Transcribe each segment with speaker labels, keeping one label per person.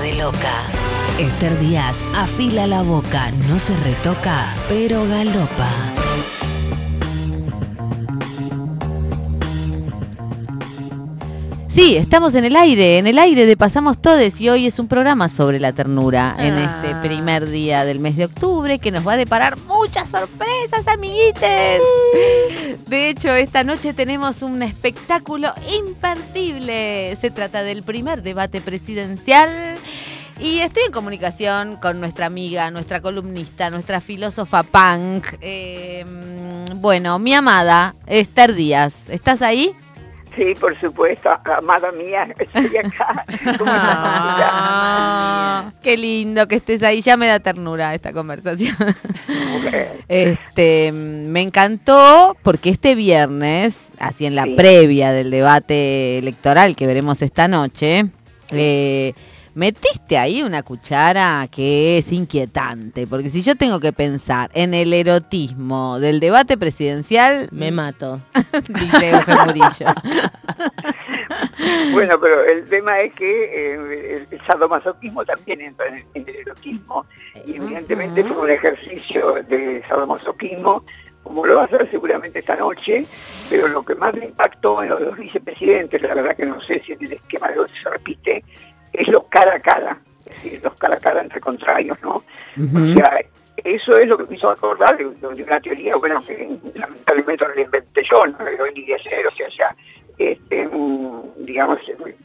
Speaker 1: De Loca. Esther Díaz afila la boca, no se retoca, pero galopa.
Speaker 2: Sí, estamos en el aire, en el aire de Pasamos Todes y hoy es un programa sobre la ternura en este
Speaker 3: Ah.
Speaker 2: primer día del mes de octubre que nos va a deparar muchas sorpresas, amiguites. De hecho, esta noche tenemos un espectáculo imperdible. Se trata del primer debate presidencial. Y estoy en comunicación con nuestra amiga, nuestra columnista, nuestra filósofa punk. eh, bueno, mi amada Esther Díaz, ¿estás ahí?
Speaker 4: Sí, por supuesto, amada mía, estoy acá.
Speaker 2: Ah, qué lindo que estés ahí, ya me da ternura esta conversación. Este, me encantó porque este viernes, así en la
Speaker 4: Sí.
Speaker 2: previa del debate electoral que veremos esta noche, eh, metiste ahí una cuchara que es inquietante, porque si yo tengo que pensar en el erotismo del debate presidencial,
Speaker 3: Me mato.
Speaker 2: dice Eugenio Murillo.
Speaker 4: Bueno, pero el tema es que eh, el, sadomasoquismo también entra en, en el erotismo y evidentemente fue un ejercicio de sadomasoquismo como lo va a hacer seguramente esta noche, pero lo que más me impactó en los dos vicepresidentes, la verdad que no sé si en el esquema de hoy se repite, es los cara a cara, es decir, los cara a cara entre contrarios, ¿no? O sea, eso es lo que me hizo acordar de, de una teoría, bueno, que lamentablemente no la inventé yo, no ni de cero, o sea, ya, este, mm, digamos,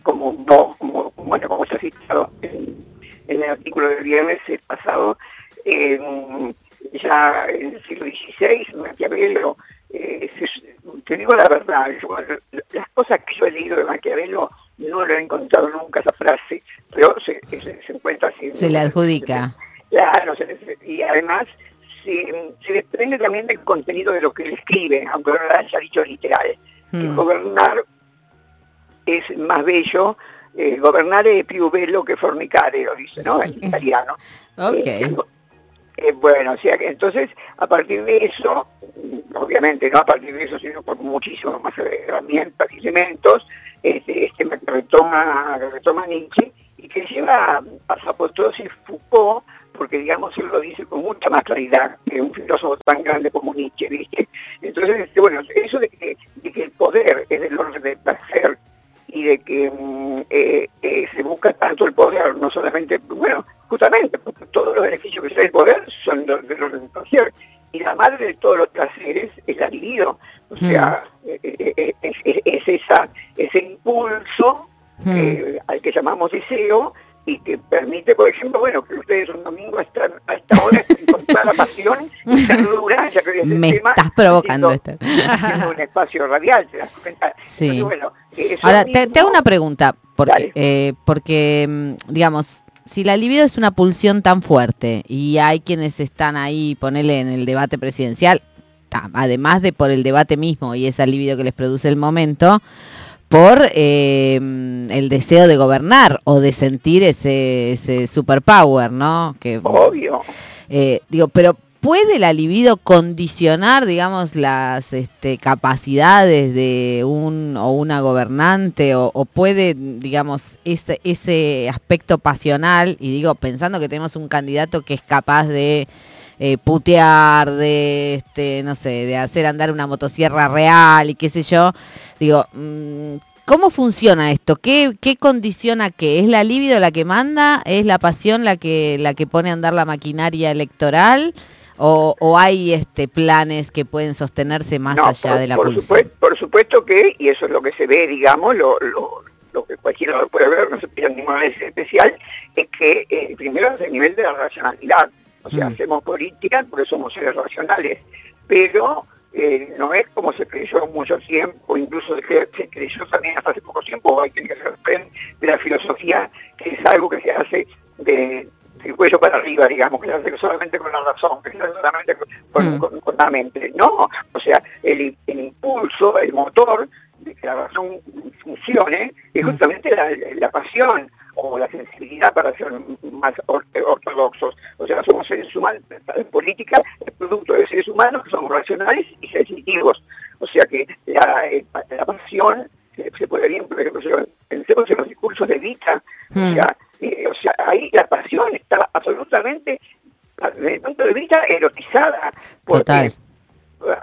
Speaker 4: como no, como, bueno, como está citado en, en el artículo del viernes pasado, eh, ya en el siglo XVI, Maquiavelo, eh, se- te digo la verdad, yo, las cosas que yo he leído de Maquiavelo no lo he encontrado nunca esa frase, se, se- se encuentra así.
Speaker 2: Se le adjudica.
Speaker 4: Claro, y además se, se desprende también del contenido de lo que él escribe, aunque no lo haya dicho literal.
Speaker 2: Mm.
Speaker 4: gobernar es más bello, eh, gobernar es più bello que fornicare, lo dice, ¿no? En italiano.
Speaker 2: Ok.
Speaker 4: Eh, eh, bueno, o sea que entonces a partir de eso, obviamente no a partir de eso, sino por muchísimo más herramientas y elementos, este, este retoma, retoma Nietzsche que lleva a Zapotos y Foucault, porque digamos él lo dice con mucha más claridad que un filósofo tan grande como Nietzsche, ¿viste? Entonces, este, bueno, eso de que, de que el poder es del orden del placer y de que mm, eh, eh, se busca tanto el poder, no solamente, bueno, justamente, porque todos los beneficios que trae el poder son de, de los del placer. Y la madre de todos los placeres es la libido. O sea, eh, eh, es, es- es esa, ese impulso
Speaker 2: Mm.
Speaker 4: eh, al que llamamos deseo y que permite, por ejemplo, bueno, que ustedes un domingo a esta, a esta hora estén con toda la pasión y ternura, ya que hoy es el
Speaker 2: Me
Speaker 4: tema,
Speaker 2: estás provocando,
Speaker 4: haciendo un espacio radial, ¿te das cuenta?
Speaker 2: Sí.
Speaker 4: Entonces, bueno, eso
Speaker 2: Ahora, te, te hago una pregunta, porque, eh, porque mm, digamos, si la libido es una pulsión tan fuerte y hay quienes están ahí, ponele en el debate presidencial, además de por el debate mismo y esa libido que les produce el momento, por eh, mm, el deseo de gobernar o de sentir ese, ese superpower, ¿no? Que,
Speaker 4: Obvio.
Speaker 2: eh, digo, pero ¿puede la libido condicionar, digamos, las este, capacidades de un o una gobernante o, o puede, digamos, ese, ese aspecto pasional, y digo, pensando que tenemos un candidato que es capaz de eh, putear, de, este, no sé, de hacer andar una motosierra real y qué sé yo, digo, mm, ¿Cómo funciona esto? ¿Qué, ¿Qué condiciona qué? ¿Es la libido la que manda? ¿Es la pasión la que, la que pone a andar la maquinaria electoral? ¿O, o hay este, planes que pueden sostenerse más
Speaker 4: No,
Speaker 2: allá
Speaker 4: por,
Speaker 2: de la
Speaker 4: por
Speaker 2: pulsión?
Speaker 4: supuesto, por supuesto que, y eso es lo que se ve, digamos, lo, lo, lo que cualquiera puede ver, no se pide ninguna vez especial, es que eh, primero es el nivel de la racionalidad. O sea,
Speaker 2: Mm.
Speaker 4: hacemos política porque somos seres racionales, pero eh, no es como se creyó mucho tiempo, incluso se, se creyó también hasta hace poco tiempo, hay que ser de la filosofía, que es algo que se hace de, del cuello para arriba, digamos, que se hace solamente con la razón, que se hace solamente con,
Speaker 2: Mm.
Speaker 4: con la mente. No, o sea, el, el impulso, el motor de que la razón funcione es
Speaker 2: Mm.
Speaker 4: justamente la, la pasión o la sensibilidad para ser más or- ortodoxos. O sea, somos seres humanos, la política es producto de seres humanos que somos racionales y sensitivos. O sea que la, eh, la pasión se, se por ejemplo, yo- pensemos en los discursos de Vita, o,
Speaker 2: Mm.
Speaker 4: sea, eh, o sea, ahí la pasión estaba absolutamente, desde el punto de vista, erotizada. Porque,
Speaker 2: Total.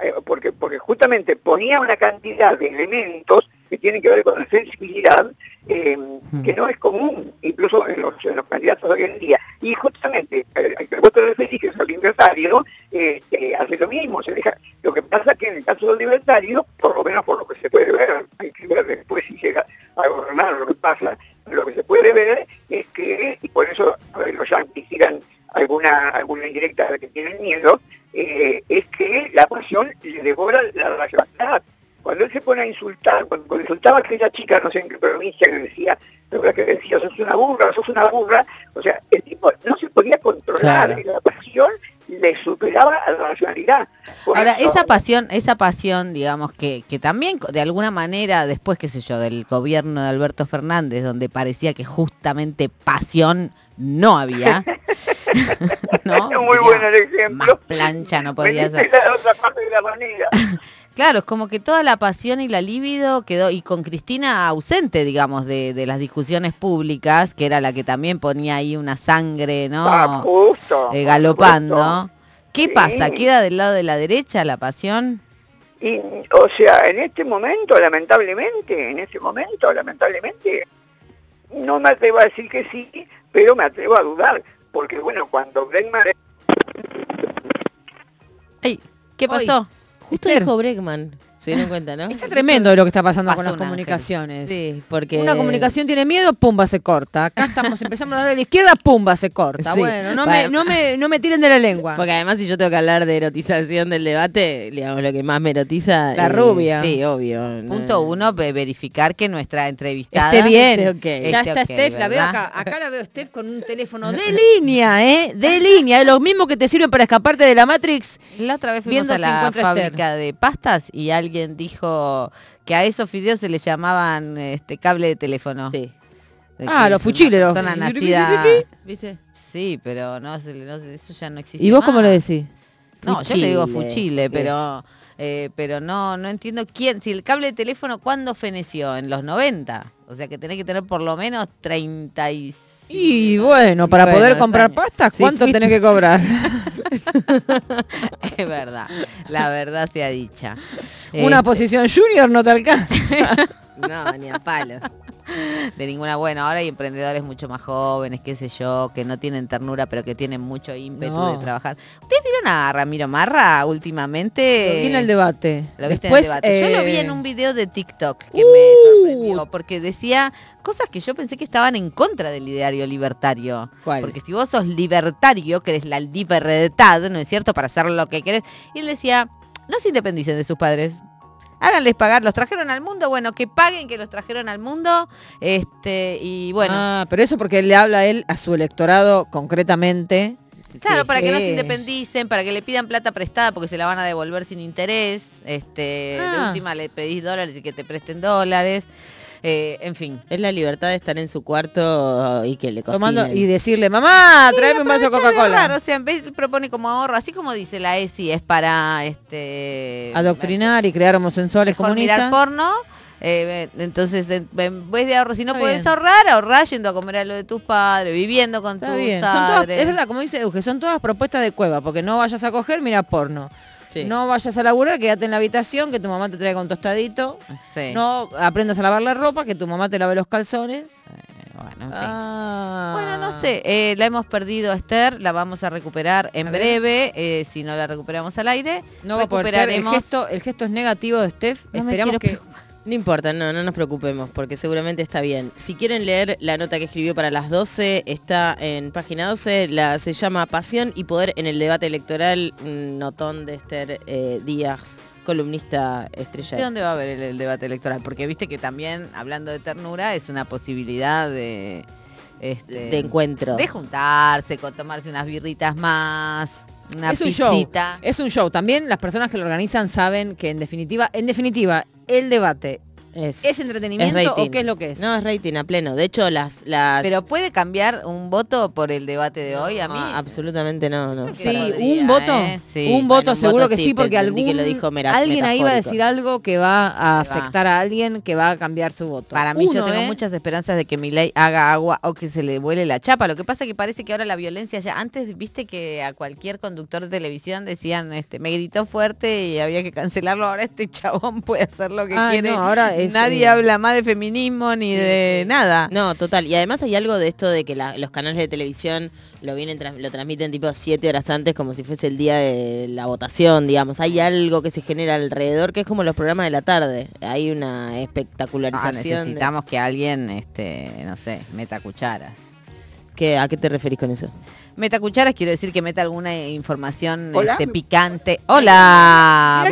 Speaker 4: eh, porque, porque justamente ponía una cantidad de elementos que tienen que ver con la sensibilidad eh,
Speaker 2: Mm.
Speaker 4: que no es común, incluso en los, en los candidatos de hoy en día. Y justamente eh, el que vos te referís, que es el libertario, eh, eh, hace lo mismo. Se deja, lo que pasa que en el caso del libertario, por lo menos por lo que se puede ver, hay que ver después si llega a gobernar lo que pasa, lo que se puede ver es que, y por eso a ver, los yanquis tiran alguna, alguna indirecta de la que tienen miedo, eh, es que la pasión le devora a insultar, cuando, cuando insultaba a aquella chica, no sé en qué provincia, que decía, que decía, sos una burra, sos una burra, o sea, el tipo no se podía controlar,
Speaker 2: Claro.
Speaker 4: la pasión le superaba a la racionalidad. Por
Speaker 2: Ahora,
Speaker 4: eso-
Speaker 2: esa pasión, esa pasión, digamos, que, que también de alguna manera, después, qué sé yo, del gobierno de Alberto Fernández, donde parecía que justamente pasión no había.
Speaker 4: muy bueno el
Speaker 2: Más
Speaker 4: ejemplo.
Speaker 2: plancha no podía ser.
Speaker 4: la otra parte de la manera.
Speaker 2: Claro, es como que toda la pasión y la libido quedó, y con Cristina ausente, digamos, de, de las discusiones públicas, que era la que también ponía ahí una sangre, ¿no?
Speaker 4: Ah, justo.
Speaker 2: Eh, galopando. ¿Qué
Speaker 4: Sí.
Speaker 2: pasa? ¿Queda del lado de la derecha la pasión?
Speaker 4: Y, o sea, en este momento, lamentablemente, en este momento, lamentablemente, no me atrevo a decir que sí, pero me atrevo a dudar, porque bueno, cuando Bregman
Speaker 2: Ay, ¿Qué
Speaker 3: Hoy. Justo dijo Bregman. Se dieron cuenta, ¿no?
Speaker 5: Está tremendo lo que está pasando
Speaker 2: Pasó
Speaker 5: con las comunicaciones.
Speaker 3: Sí, porque...
Speaker 5: Una comunicación tiene miedo, pumba, se corta. Acá estamos, empezamos a hablar de la izquierda, pumba, se corta.
Speaker 3: Sí.
Speaker 5: Bueno, no,
Speaker 3: Bueno.
Speaker 5: Me, no, me, no me tiren de la lengua.
Speaker 3: Porque además si yo tengo que hablar de erotización del debate, digamos, lo que más me erotiza...
Speaker 5: La
Speaker 3: eh,
Speaker 5: rubia.
Speaker 3: Sí, obvio. no-
Speaker 2: Punto uno, ve- verificar que nuestra entrevistada
Speaker 5: Esté bien.
Speaker 3: esté.
Speaker 5: Ya
Speaker 2: Esté
Speaker 5: está
Speaker 2: ok,
Speaker 5: Steph, la veo acá. Acá la veo Steph con un teléfono de línea, ¿eh? De línea. Es lo mismo que te sirven para escaparte de la Matrix.
Speaker 2: La otra vez fuimos a la fábrica de pastas y alguien dijo que a esos fideos se les llamaban este cable de teléfono.
Speaker 3: Sí.
Speaker 2: De
Speaker 5: Ah, los los-
Speaker 2: persona nacida-
Speaker 5: ¿Viste?
Speaker 2: Sí, pero no, eso ya no existe.
Speaker 5: ¿Y vos cómo
Speaker 2: más.
Speaker 5: le decís?
Speaker 2: No, yo te digo
Speaker 3: Fuchile.
Speaker 2: fuchile, pero eh, pero no no entiendo quién, si el cable de teléfono cuándo feneció, en los 90. O sea que tenés que tener por lo menos 35.
Speaker 5: Y bueno, para
Speaker 2: Bueno,
Speaker 5: poder comprar pastas,
Speaker 3: Sí,
Speaker 5: ¿cuánto
Speaker 3: fuiste-
Speaker 5: tenés que cobrar?
Speaker 2: es verdad, la verdad sea dicha.
Speaker 5: Una
Speaker 2: Este,
Speaker 5: posición junior no te alcanza.
Speaker 3: No, ni a palo.
Speaker 2: De ninguna bueno ahora hay emprendedores mucho más jóvenes qué sé yo que no tienen ternura pero que tienen mucho ímpetu
Speaker 5: No.
Speaker 2: de trabajar ustedes vieron a Ramiro Marra últimamente
Speaker 5: Lo vi en el debate.
Speaker 2: Lo viste
Speaker 5: Después,
Speaker 2: en el debate. Yo lo vi
Speaker 5: eh,
Speaker 2: en un video de TikTok que
Speaker 5: Uh.
Speaker 2: me sorprendió porque decía cosas que yo pensé que estaban en contra del ideario libertario.
Speaker 3: ¿Cuál?
Speaker 2: Porque si vos sos libertario, querés la libertad, ¿no es cierto? Para hacer lo que querés. Y él decía, no se independicen de sus padres. Háganles pagar, los trajeron al mundo, bueno, que paguen que los trajeron al mundo. Este, y bueno,
Speaker 5: Ah, pero eso porque le habla a él a su electorado concretamente.
Speaker 2: Claro,
Speaker 5: Sí,
Speaker 2: para que no se independicen, para que le pidan plata prestada porque se la van a devolver sin interés. Este, de
Speaker 5: Ah.
Speaker 2: última le pedís dólares y que te presten dólares. Eh, en fin.
Speaker 3: Es la libertad de estar en su cuarto y que le cocinen.
Speaker 5: Tomando y decirle, mamá, tráeme un vaso de Coca-Cola.
Speaker 2: ahorrar, o sea, en vez propone como ahorro, así como dice la ESI, es para este
Speaker 5: Adoctrinar y crear homosexuales
Speaker 2: mejor mirar
Speaker 5: comunistas.
Speaker 2: porno. eh, entonces, en, vez de ahorro, si no
Speaker 5: Está
Speaker 2: puedes
Speaker 5: bien.
Speaker 2: ahorrar, ahorrar yendo a comer a lo de tus padres, viviendo con
Speaker 5: Está
Speaker 2: tus
Speaker 5: bien. Todas- es verdad, como dice Euge, son todas propuestas de cueva, porque no vayas a coger, mira porno.
Speaker 3: Sí.
Speaker 5: No vayas a laburar, quédate en la habitación, que tu mamá te traiga un tostadito.
Speaker 2: Sí.
Speaker 5: No aprendas a lavar la ropa, que tu mamá te lave los calzones.
Speaker 2: Eh, bueno, en fin.
Speaker 5: Ah.
Speaker 2: Bueno, no sé, eh, la hemos perdido a Esther, la vamos a recuperar en
Speaker 5: A
Speaker 2: breve, eh, si no la recuperamos al aire.
Speaker 5: No va a poder ser. El
Speaker 2: recuperaremos-
Speaker 5: gesto, el gesto es negativo de Steph.
Speaker 2: No
Speaker 5: Esperamos que.
Speaker 3: No importa, no, no nos preocupemos, porque seguramente está bien. Si quieren leer la nota que escribió para las 12, está en página 12, la, se llama Pasión y Poder en el debate electoral, notón de Esther eh, Díaz, columnista
Speaker 2: ¿De
Speaker 3: estrella.
Speaker 2: dónde va a haber el, el debate electoral? Porque viste que también, hablando de ternura, es una posibilidad de... Este,
Speaker 3: de encuentro.
Speaker 2: de juntarse, con tomarse unas birritas más, una
Speaker 5: es un show. Es un show. También las personas que lo organizan saben que en definitiva, en definitiva, el debate ¿Es,
Speaker 3: es
Speaker 5: entretenimiento o qué es lo que es?
Speaker 3: No, es rating a pleno. De hecho, las... las
Speaker 2: Pero puede cambiar un voto por el debate de hoy a mí.
Speaker 3: No, absolutamente no, no.
Speaker 5: Sí,
Speaker 2: podría,
Speaker 5: un voto,
Speaker 2: ¿eh? Sí.
Speaker 5: un voto
Speaker 3: Bueno, un
Speaker 5: seguro
Speaker 3: voto
Speaker 5: que
Speaker 3: sí,
Speaker 5: porque algún,
Speaker 3: que lo dijo
Speaker 5: alguien ahí va a decir algo que va a
Speaker 2: Que va.
Speaker 5: afectar a alguien que va a cambiar su voto.
Speaker 2: Para mí yo tengo
Speaker 5: ¿eh?
Speaker 2: muchas esperanzas de que Milei haga agua o que se le vuele la chapa. Lo que pasa es que parece que ahora la violencia ya antes viste que a cualquier conductor de televisión decían este me gritó fuerte y había que cancelarlo. Ahora este chabón puede hacer lo que
Speaker 5: Ay,
Speaker 2: quiere.
Speaker 5: no, ahora es,
Speaker 2: Nadie
Speaker 5: eh,
Speaker 2: habla más de feminismo ni
Speaker 3: Sí,
Speaker 2: de
Speaker 3: sí.
Speaker 2: nada.
Speaker 3: No, total. Y además hay algo de esto de que la- los canales de televisión lo vienen tras- lo transmiten tipo siete horas antes como si fuese el día de la votación, digamos. Hay algo que se genera alrededor que es como los programas de la tarde. Hay una
Speaker 2: Ah,
Speaker 3: espectacularización. de-
Speaker 2: necesitamos que alguien, este, no sé, meta cucharas.
Speaker 3: ¿Qué- ¿A qué te referís con eso?
Speaker 2: Meta cucharas quiero decir que meta alguna información
Speaker 4: Hola.
Speaker 2: este, picante. Hola.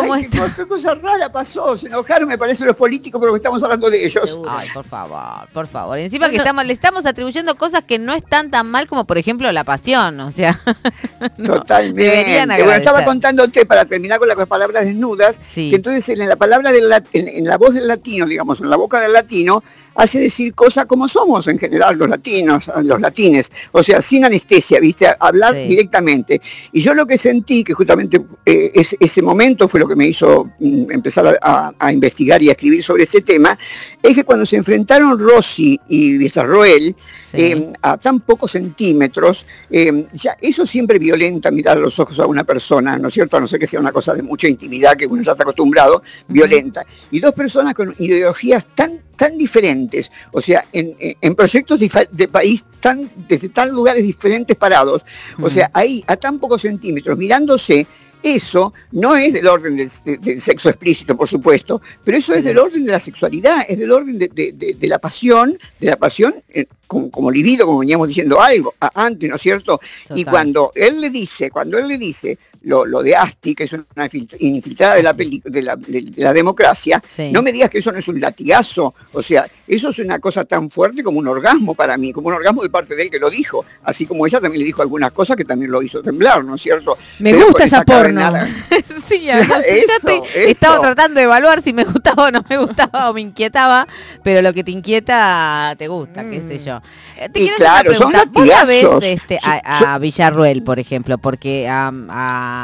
Speaker 2: ¿Cómo
Speaker 4: Ay, qué
Speaker 2: está?
Speaker 4: cosa, cosa rara pasó. Se enojaron, me parece, los políticos porque estamos hablando de ellos.
Speaker 3: Seguro.
Speaker 2: Ay, por favor, por favor. Encima que estamos, le estamos atribuyendo cosas que no están tan mal como por ejemplo la pasión, o sea. no,
Speaker 4: Totalmente.
Speaker 2: deberían
Speaker 4: Bueno, estaba contándote para terminar con las palabras desnudas,
Speaker 2: Sí.
Speaker 4: que entonces en la palabra del lat- en, en la voz del latino, digamos, en la boca del latino, hace decir cosas como somos en general los latinos, los latines, o sea, sin anestesia, ¿viste? Hablar
Speaker 2: Sí.
Speaker 4: directamente. Y yo lo que sentí, que justamente eh, es- ese momento fue lo que me hizo mm, empezar a, investigar y a escribir sobre este tema, es que cuando se enfrentaron Rossi y Villarroel,
Speaker 2: Sí.
Speaker 4: eh, a tan pocos centímetros, eh, ya eso siempre violenta mirar a los ojos a una persona, ¿no es cierto? A no ser que sea una cosa de mucha intimidad que uno ya está acostumbrado, violenta. Y dos personas con ideologías tan tan diferentes, o sea, en, proyectos de país tan desde tan lugares diferentes parados, o sea, ahí a tan pocos centímetros, mirándose, eso no es del orden del, de- del sexo explícito, por supuesto, pero eso es del orden de la sexualidad, es del orden de, de- de- de la pasión, de la pasión eh, como, como libido, como veníamos diciendo algo a- antes, ¿no es cierto? Y cuando él le dice, cuando él le dice lo, lo de Asti, que es una infil- infiltrada de la, de la, de- la democracia,
Speaker 2: Sí.
Speaker 4: no me digas que eso no es un latigazo, o sea, eso es una cosa tan fuerte como un orgasmo para mí, como un orgasmo de parte de él que lo dijo, así como ella también le dijo algunas cosas que también lo hizo temblar, ¿no es cierto?
Speaker 5: Me
Speaker 4: Pero
Speaker 5: gusta
Speaker 4: con
Speaker 5: esa porno.
Speaker 2: sí, a- no sé,
Speaker 4: Eso,
Speaker 2: yo estoy- estaba tratando de evaluar si me gustaba o no me gustaba o me inquietaba, pero lo que te inquieta te gusta, qué sé yo. Eh, Te
Speaker 4: Y claro,
Speaker 2: hacer
Speaker 4: son
Speaker 2: una pregunta. ¿Vos la ves
Speaker 4: latigazos.
Speaker 2: este, a, a Villarruel, por ejemplo? Porque a, a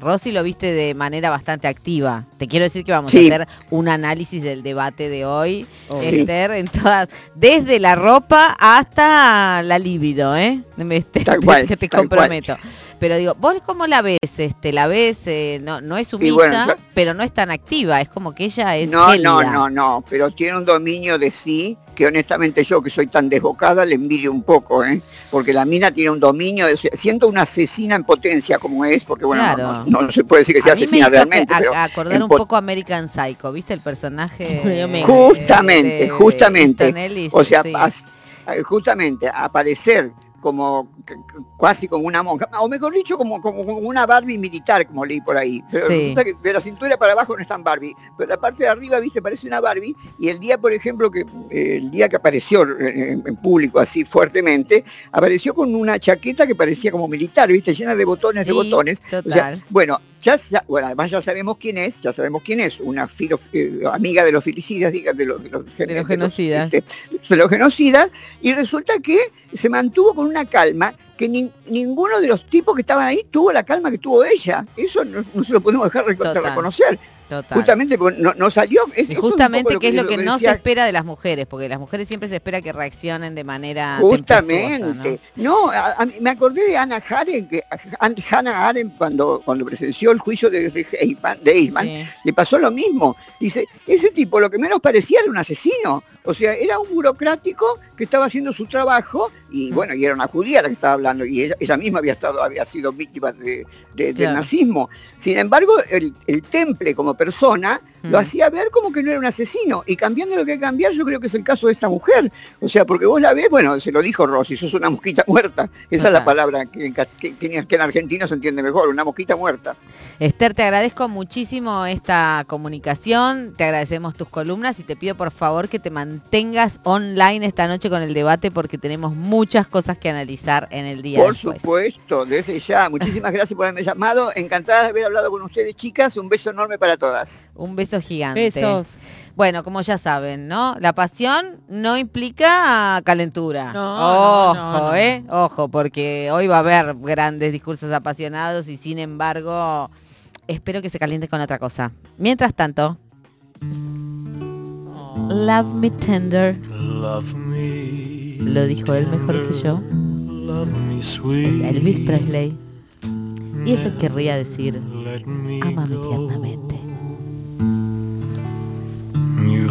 Speaker 2: Rossi lo viste de manera bastante activa. Te quiero decir que vamos
Speaker 4: Sí.
Speaker 2: a hacer un análisis del debate de hoy,
Speaker 4: Sí.
Speaker 2: Esther, en todas, desde la ropa hasta la libido, ¿eh? Te-
Speaker 4: cual,
Speaker 2: que te
Speaker 4: cual.
Speaker 2: Pero digo, ¿vos cómo la ves? Este, la ves, eh, no, no es sumisa,
Speaker 4: bueno, yo-
Speaker 2: pero no es tan activa, es como que ella es
Speaker 4: No,
Speaker 2: gélida.
Speaker 4: no, no, no, pero tiene un dominio de sí que honestamente yo que soy tan desbocada le envidio un poco, ¿eh? porque la mina tiene un dominio, de, siento una asesina en potencia como es, porque bueno, no-
Speaker 2: Claro.
Speaker 4: no, no se puede decir que sea
Speaker 2: a
Speaker 4: asesina realmente,
Speaker 2: a-
Speaker 4: pero
Speaker 2: acordar un poco American Psycho, ¿viste el personaje?
Speaker 4: Justamente,
Speaker 2: de- de
Speaker 4: justamente.
Speaker 2: Ellis?
Speaker 4: O sea,
Speaker 2: Sí.
Speaker 4: as- justamente aparecer como casi como una monja, o mejor dicho, como, como, una Barbie militar, como leí por ahí. Pero
Speaker 2: Sí.
Speaker 4: resulta que de la cintura para abajo no es tan Barbie, pero la parte de arriba, viste, parece una Barbie, y el día, por ejemplo, que eh, el día que apareció en, en público así fuertemente, apareció con una chaqueta que parecía como militar, viste, llena de botones, de botones. O sea,
Speaker 2: Total.
Speaker 4: bueno, ya, bueno, además ya sabemos quién es, ya sabemos quién es, una filo- eh, amiga de los filicidas, diga, de los, de los, gen-
Speaker 2: De los genocidas.
Speaker 4: este, de los genocidas, y resulta que se mantuvo con una calma que nin- ninguno de los tipos que estaban ahí tuvo la calma que tuvo ella. Eso no, no se lo podemos dejar de reconocer.
Speaker 2: Total.
Speaker 4: Justamente porque no, no salió. es-
Speaker 2: y justamente que es lo que no se espera de las mujeres, porque las mujeres siempre se espera que reaccionen de manera
Speaker 4: Justamente. No, a- a mí- me acordé de Ana Haren, que An- Hannah Arendt cuando, cuando presenció el juicio de, de
Speaker 2: Sí.
Speaker 4: le pasó lo mismo. Dice, ese tipo lo que menos parecía era un asesino. O sea, era un burocrático que estaba haciendo su trabajo y
Speaker 2: Mm.
Speaker 4: bueno, y era una judía la que estaba hablando y ella, ella misma había, estado, había sido víctima de- de- del nazismo. Sin embargo, el, el temple como persona lo
Speaker 2: Mm.
Speaker 4: hacía ver como que no era un asesino. Y cambiando lo que hay que cambiar, yo creo que es el caso de esta mujer. O sea, porque vos la ves, bueno, se lo dijo Rossi, sos una mosquita muerta. Esa es la palabra que, que- que en argentino se entiende mejor, una mosquita muerta.
Speaker 2: Esther, te agradezco muchísimo esta comunicación, te agradecemos tus columnas y te pido por favor que te mantengas online esta noche con el debate porque tenemos muchas cosas que analizar en el día
Speaker 4: Por
Speaker 2: después.
Speaker 4: supuesto, desde ya. Muchísimas gracias por haberme llamado. Encantada de haber hablado con ustedes, chicas. Un beso enorme para todas.
Speaker 2: Un beso gigante.
Speaker 5: Besos.
Speaker 2: Bueno, como ya saben, ¿no? La pasión no implica calentura.
Speaker 5: No,
Speaker 2: Ojo,
Speaker 5: no, no, no.
Speaker 2: ¿eh? Ojo, porque hoy va a haber grandes discursos apasionados y sin embargo, espero que se caliente con otra cosa. Mientras tanto, Love Me Tender,
Speaker 6: Love me.
Speaker 2: lo dijo él mejor que yo,
Speaker 6: Love me
Speaker 2: es
Speaker 6: sweet.
Speaker 2: Elvis Presley. Y eso querría decir,
Speaker 6: Let me
Speaker 2: ámame
Speaker 6: go.
Speaker 2: tiernamente.